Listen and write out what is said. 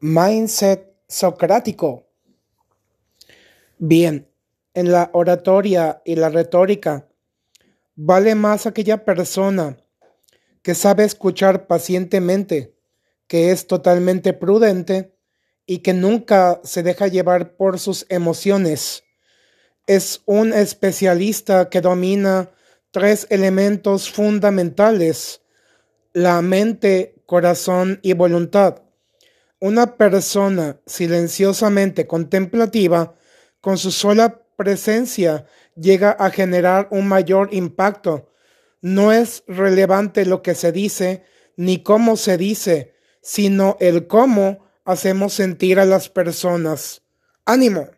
Mindset socrático. Bien, en la oratoria y la retórica, vale más aquella persona que sabe escuchar pacientemente, que es totalmente prudente y que nunca se deja llevar por sus emociones. Es un especialista que domina tres elementos fundamentales, la mente, corazón y voluntad una persona silenciosamente contemplativa, con su sola presencia, llega a generar un mayor impacto. No es relevante lo que se dice ni cómo se dice, sino el cómo hacemos sentir a las personas. Ánimo.